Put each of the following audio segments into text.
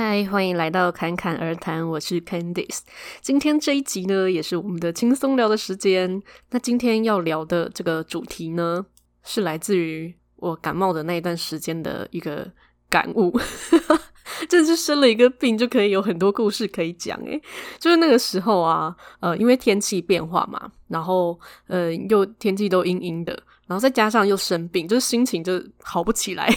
嗨，欢迎来到侃侃而谈，我是 Candice。今天这一集呢，也是我们的轻松聊的时间。那今天要聊的这个主题呢，是来自于我感冒的那一段时间的一个感悟。真是生了一个病就可以有很多故事可以讲诶，就是那个时候啊，呃，因为天气变化嘛，然后呃，又天气都阴阴的，然后再加上又生病，就是心情就好不起来，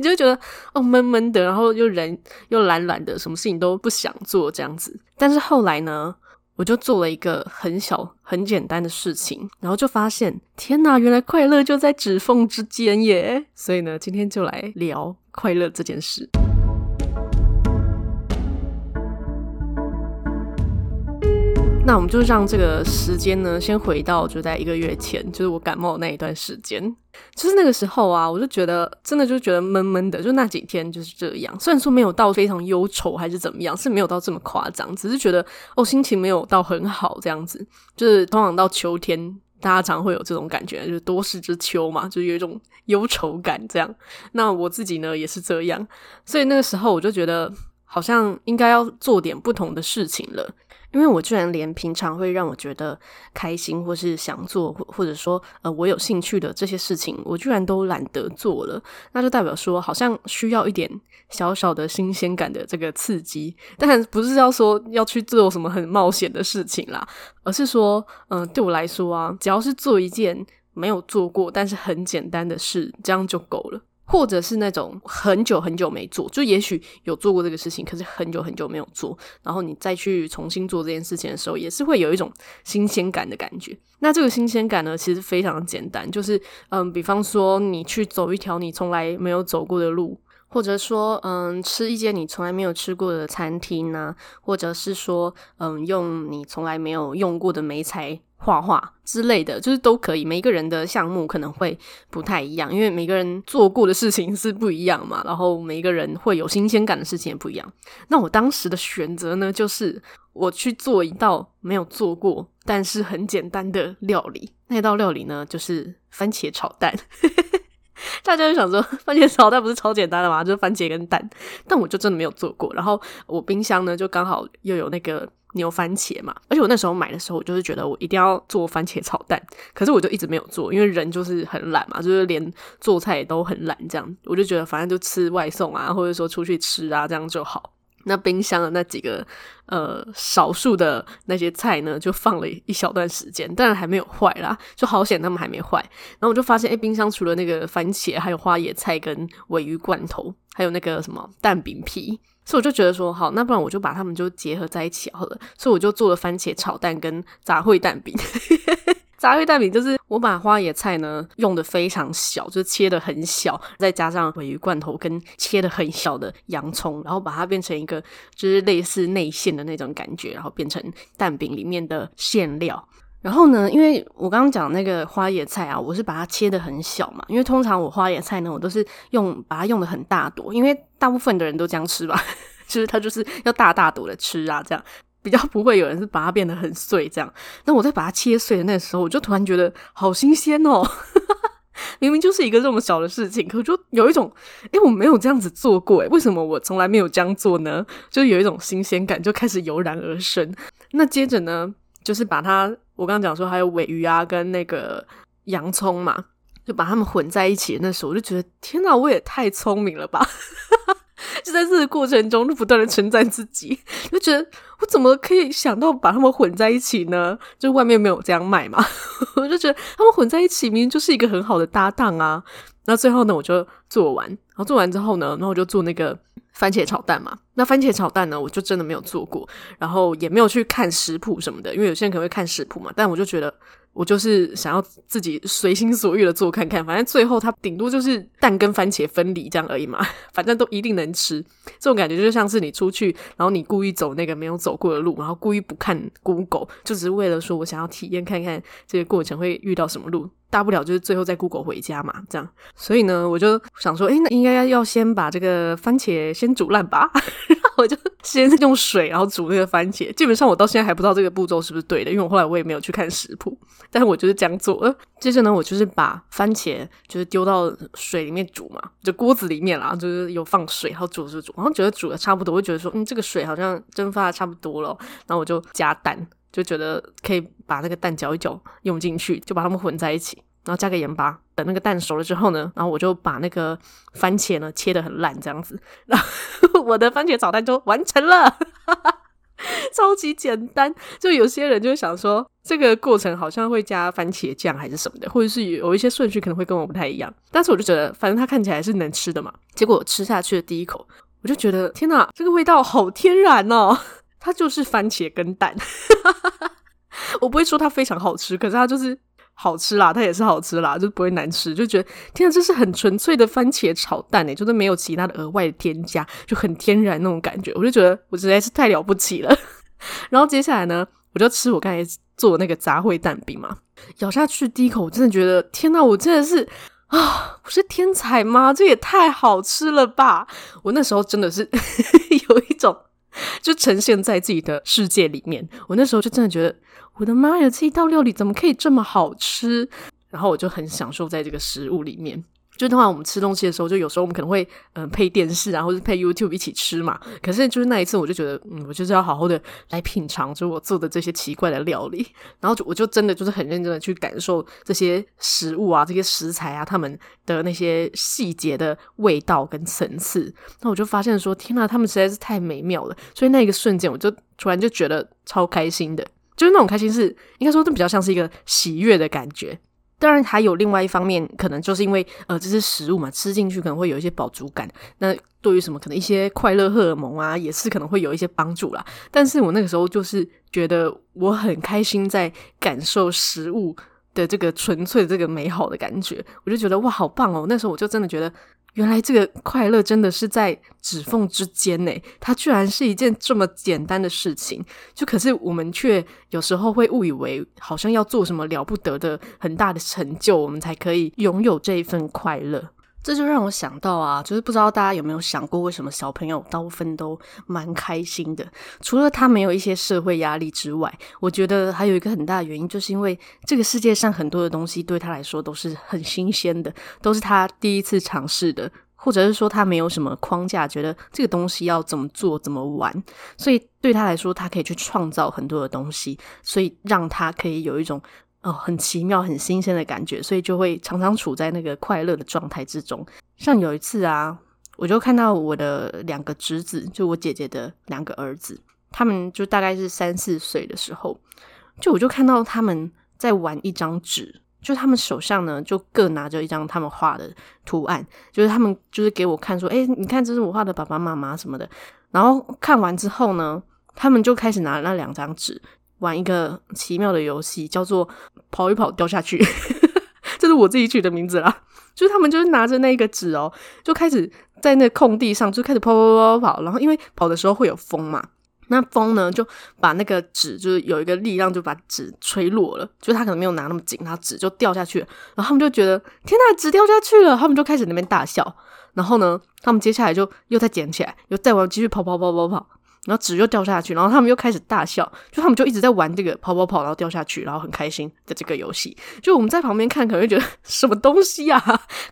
你就觉得哦闷闷的，然后又人又懒懒的，什么事情都不想做这样子。但是后来呢，我就做了一个很小很简单的事情，然后就发现天哪，原来快乐就在指缝之间耶！所以呢，今天就来聊快乐这件事。那我们就让这个时间呢，先回到就在一个月前，就是我感冒那一段时间。就是那个时候啊，我就觉得真的就觉得闷闷的，就那几天就是这样。虽然说没有到非常忧愁还是怎么样，是没有到这么夸张，只是觉得哦，心情没有到很好这样子。就是通常到秋天，大家常会有这种感觉，就是多事之秋嘛，就有一种忧愁感这样。那我自己呢也是这样，所以那个时候我就觉得好像应该要做点不同的事情了。因为我居然连平常会让我觉得开心，或是想做，或或者说呃我有兴趣的这些事情，我居然都懒得做了，那就代表说好像需要一点小小的新鲜感的这个刺激。但不是要说要去做什么很冒险的事情啦，而是说，嗯、对我来说啊，只要是做一件没有做过但是很简单的事，这样就够了。或者是那种很久很久没做，就也许有做过这个事情，可是很久很久没有做，然后你再去重新做这件事情的时候，也是会有一种新鲜感的感觉。那这个新鲜感呢，其实非常简单，就是嗯，比方说你去走一条你从来没有走过的路，或者说嗯，吃一间你从来没有吃过的餐厅啊，或者是说嗯，用你从来没有用过的媒材。画画之类的，就是都可以。每一个人的项目可能会不太一样，因为每个人做过的事情是不一样嘛。然后每一个人会有新鲜感的事情也不一样。那我当时的选择呢，就是我去做一道没有做过，但是很简单的料理。那道料理呢，就是番茄炒蛋。大家就想说，番茄炒蛋不是超简单的吗？就是番茄跟蛋。但我就真的没有做过。然后我冰箱呢，就刚好又有那个。牛番茄嘛，而且我那时候买的时候，我就是觉得我一定要做番茄炒蛋，可是我就一直没有做，因为人就是很懒嘛，就是连做菜都很懒，这样我就觉得反正就吃外送啊，或者说出去吃啊，这样就好。那冰箱的那几个呃少数的那些菜呢，就放了一小段时间，但还没有坏啦，就好险他们还没坏。然后我就发现，哎，冰箱除了那个番茄，还有花椰菜跟尾鱼罐头，还有那个什么蛋饼皮。所以我就觉得说，好，那不然我就把它们就结合在一起好了。所以我就做了番茄炒蛋跟杂烩蛋饼。杂烩蛋饼就是我把花椰菜呢用的非常小，就是切得很小，再加上鮪鱼罐头跟切得很小的洋葱，然后把它变成一个就是类似内馅的那种感觉，然后变成蛋饼里面的馅料。然后呢，因为我刚刚讲那个花椰菜啊，我是把它切得很小嘛。因为通常我花椰菜呢，我都是用把它用的很大朵，因为大部分的人都这样吃吧，就是它就是要大大朵的吃啊，这样比较不会有人是把它变得很碎这样。那我在把它切碎的那时候，我就突然觉得好新鲜哦，明明就是一个这么小的事情，可就有一种，诶，我没有这样子做过，诶，为什么我从来没有这样做呢？就有一种新鲜感就开始油然而生。那接着呢，就是把它。我刚刚讲说还有尾鱼啊，跟那个洋葱嘛，就把它们混在一起。那时候我就觉得，天哪，我也太聪明了吧！就在这个过程中，就不断的称赞自己，就觉得我怎么可以想到把它们混在一起呢？就外面没有这样卖嘛，我就觉得它们混在一起，明明就是一个很好的搭档啊。那最后呢，我就做完，然后做完之后呢，然后我就做那个。番茄炒蛋嘛，那番茄炒蛋呢，我就真的没有做过，然后也没有去看食谱什么的，因为有些人可能会看食谱嘛，但我就觉得。我就是想要自己随心所欲的做看看，反正最后它顶多就是蛋跟番茄分离这样而已嘛，反正都一定能吃。这种感觉就像是你出去，然后你故意走那个没有走过的路，然后故意不看 Google，就只是为了说我想要体验看看这个过程会遇到什么路，大不了就是最后再 Google 回家嘛，这样。所以呢，我就想说，诶，那应该要先把这个番茄先煮烂吧。我就先用水，然后煮那个番茄。基本上我到现在还不知道这个步骤是不是对的，因为我后来我也没有去看食谱，但是我就是这样做了。接着呢，我就是把番茄就是丢到水里面煮嘛，就锅子里面啦，就是有放水，然后煮煮煮，然后觉得煮的差不多，我就觉得说，嗯，这个水好像蒸发的差不多了，然后我就加蛋，就觉得可以把那个蛋搅一搅用进去，就把它们混在一起。然后加个盐巴，等那个蛋熟了之后呢，然后我就把那个番茄呢切得很烂，这样子，然后 我的番茄炒蛋就完成了，超级简单。就有些人就想说，这个过程好像会加番茄酱还是什么的，或者是有一些顺序可能会跟我不太一样。但是我就觉得，反正它看起来是能吃的嘛。结果我吃下去的第一口，我就觉得天哪，这个味道好天然哦，它就是番茄跟蛋。我不会说它非常好吃，可是它就是。好吃啦，它也是好吃啦，就不会难吃，就觉得天啊，这是很纯粹的番茄炒蛋诶，就是没有其他的额外的添加，就很天然那种感觉，我就觉得我实在是太了不起了。然后接下来呢，我就吃我刚才做的那个杂烩蛋饼嘛，咬下去第一口，我真的觉得天呐，我真的是啊，我是天才吗？这也太好吃了吧！我那时候真的是 有一种。就呈现在自己的世界里面，我那时候就真的觉得，我的妈呀，这一道料理怎么可以这么好吃？然后我就很享受在这个食物里面。就的话，我们吃东西的时候，就有时候我们可能会嗯、配电视啊，或者配 YouTube 一起吃嘛。可是就是那一次，我就觉得嗯，我就是要好好的来品尝，就我做的这些奇怪的料理。然后就我就真的就是很认真的去感受这些食物啊，这些食材啊，他们的那些细节的味道跟层次。那我就发现说，天呐，他们实在是太美妙了。所以那一个瞬间，我就突然就觉得超开心的，就是那种开心是应该说，这比较像是一个喜悦的感觉。当然还有另外一方面，可能就是因为呃，这是食物嘛，吃进去可能会有一些饱足感。那对于什么可能一些快乐荷尔蒙啊，也是可能会有一些帮助啦。但是我那个时候就是觉得我很开心，在感受食物的这个纯粹这个美好的感觉，我就觉得哇，好棒哦！那时候我就真的觉得。原来这个快乐真的是在指缝之间呢，它居然是一件这么简单的事情，就可是我们却有时候会误以为好像要做什么了不得的很大的成就，我们才可以拥有这一份快乐。这就让我想到啊，就是不知道大家有没有想过，为什么小朋友大部分都蛮开心的？除了他没有一些社会压力之外，我觉得还有一个很大的原因，就是因为这个世界上很多的东西对他来说都是很新鲜的，都是他第一次尝试的，或者是说他没有什么框架，觉得这个东西要怎么做、怎么玩，所以对他来说，他可以去创造很多的东西，所以让他可以有一种。哦，很奇妙、很新鲜的感觉，所以就会常常处在那个快乐的状态之中。像有一次啊，我就看到我的两个侄子，就我姐姐的两个儿子，他们就大概是三四岁的时候，就我就看到他们在玩一张纸，就他们手上呢就各拿着一张他们画的图案，就是他们就是给我看说，哎，你看这是我画的爸爸妈妈什么的。然后看完之后呢，他们就开始拿那两张纸。玩一个奇妙的游戏，叫做“跑一跑掉下去”，这是我自己取的名字啦。就是他们就是拿着那个纸哦，就开始在那空地上就开始跑跑跑跑跑，然后因为跑的时候会有风嘛，那风呢就把那个纸就是有一个力量就把纸吹落了，就他可能没有拿那么紧，他纸就掉下去了，然后他们就觉得天呐，纸掉下去了，他们就开始那边大笑，然后呢，他们接下来就又再捡起来，又再玩，继续跑跑跑跑跑。然后纸又掉下去，然后他们又开始大笑，就他们就一直在玩这个跑跑跑，然后掉下去，然后很开心的这个游戏。就我们在旁边看，可能会觉得 什么东西啊？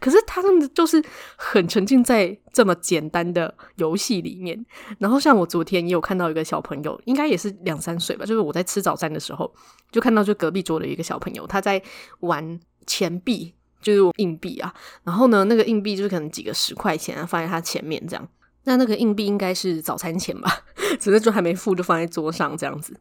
可是他们就是很沉浸在这么简单的游戏里面。然后像我昨天也有看到一个小朋友，应该也是两三岁吧，就是我在吃早餐的时候，就看到就隔壁桌的一个小朋友，他在玩钱币，就是硬币啊。然后呢，那个硬币就是可能几个十块钱，放在他前面这样。那那个硬币应该是早餐钱吧，只是就还没付，就放在桌上这样子。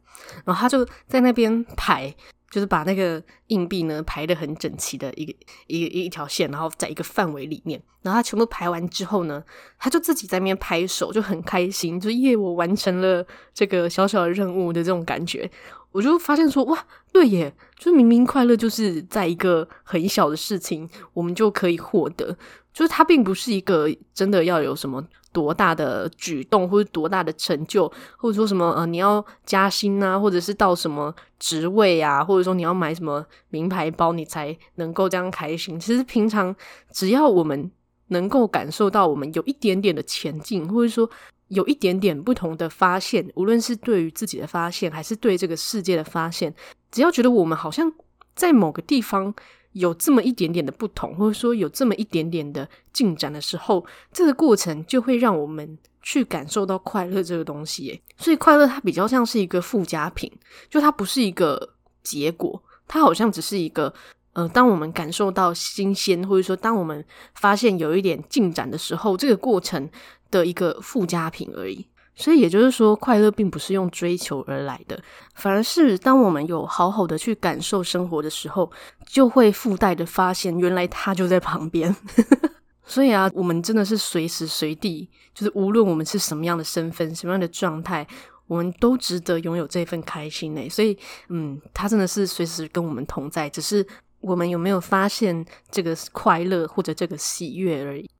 然后他就在那边排，就是把那个硬币呢排得很整齐的一个一一条线，然后在一个范围里面。然后他全部排完之后呢，他就自己在那边拍手，就很开心，就耶，我完成了这个小小的任务的这种感觉。我就发现说，哇，对耶，就明明快乐就是在一个很小的事情，我们就可以获得。就是它并不是一个真的要有什么多大的举动，或者多大的成就，或者说什么呃你要加薪啊，或者是到什么职位啊，或者说你要买什么名牌包，你才能够这样开心。其实平常只要我们能够感受到我们有一点点的前进，或者说有一点点不同的发现，无论是对于自己的发现，还是对这个世界的发现，只要觉得我们好像在某个地方有这么一点点的不同，或者说有这么一点点的进展的时候，这个过程就会让我们去感受到快乐这个东西。所以快乐它比较像是一个附加品，就它不是一个结果，它好像只是一个。呃，当我们感受到新鲜，或者说当我们发现有一点进展的时候，这个过程的一个附加品而已。所以也就是说，快乐并不是用追求而来的，反而是当我们有好好的去感受生活的时候，就会附带的发现，原来它就在旁边。所以啊，我们真的是随时随地，就是无论我们是什么样的身份、什么样的状态，我们都值得拥有这份开心呢。所以，嗯，它真的是随时跟我们同在，只是。我们有没有发现这个快乐或者这个喜悦而已？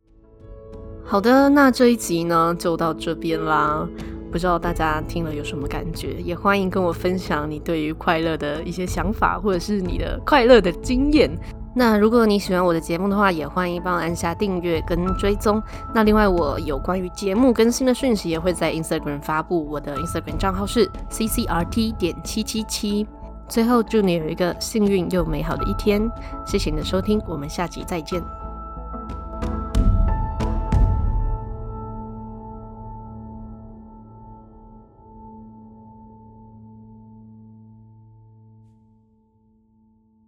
好的，那这一集呢就到这边啦。不知道大家听了有什么感觉？也欢迎跟我分享你对于快乐的一些想法，或者是你的快乐的经验。那如果你喜欢我的节目的话，也欢迎帮我按下订阅跟追踪。那另外，我有关于节目更新的讯息也会在 Instagram 发布，我的 Instagram 账号是 ccrt 点七七七。最后，祝你有一个幸运又美好的一天。谢谢你的收听，我们下集再见。